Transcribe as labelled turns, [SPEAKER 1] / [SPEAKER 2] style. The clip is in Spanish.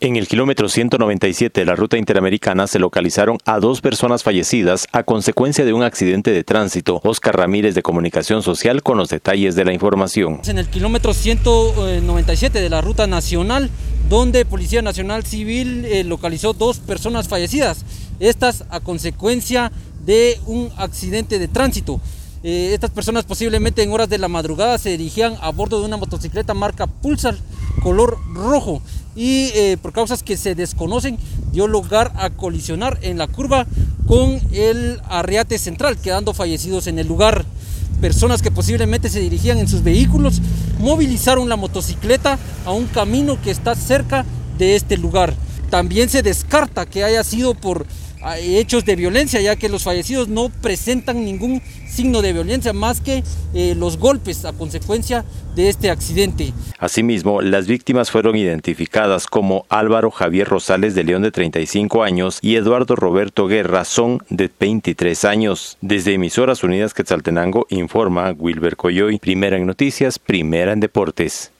[SPEAKER 1] En el kilómetro 197 de la ruta interamericana se localizaron a dos personas fallecidas a consecuencia de un accidente de tránsito. Oscar Ramírez de Comunicación Social con los detalles de la información.
[SPEAKER 2] En el kilómetro 197 de la ruta nacional, donde Policía Nacional Civil eh, localizó dos personas fallecidas. Estas a consecuencia de un accidente de tránsito. Eh, estas personas posiblemente en horas de la madrugada se dirigían a bordo de una motocicleta marca Pulsar color rojo y eh, por causas que se desconocen dio lugar a colisionar en la curva con el arriate central, quedando fallecidos en el lugar. Personas que posiblemente se dirigían en sus vehículos movilizaron la motocicleta a un camino que está cerca de este lugar. También se descarta que haya sido por hechos de violencia, ya que los fallecidos no presentan ningún signo de violencia más que eh, los golpes a consecuencia de este accidente.
[SPEAKER 1] Asimismo, las víctimas fueron identificadas como Álvaro Javier Rosales de León de 35 años y Eduardo Roberto Guerra son de 23 años. Desde Emisoras Unidas Quetzaltenango informa Wilber Coyoy, primera en noticias, primera en deportes.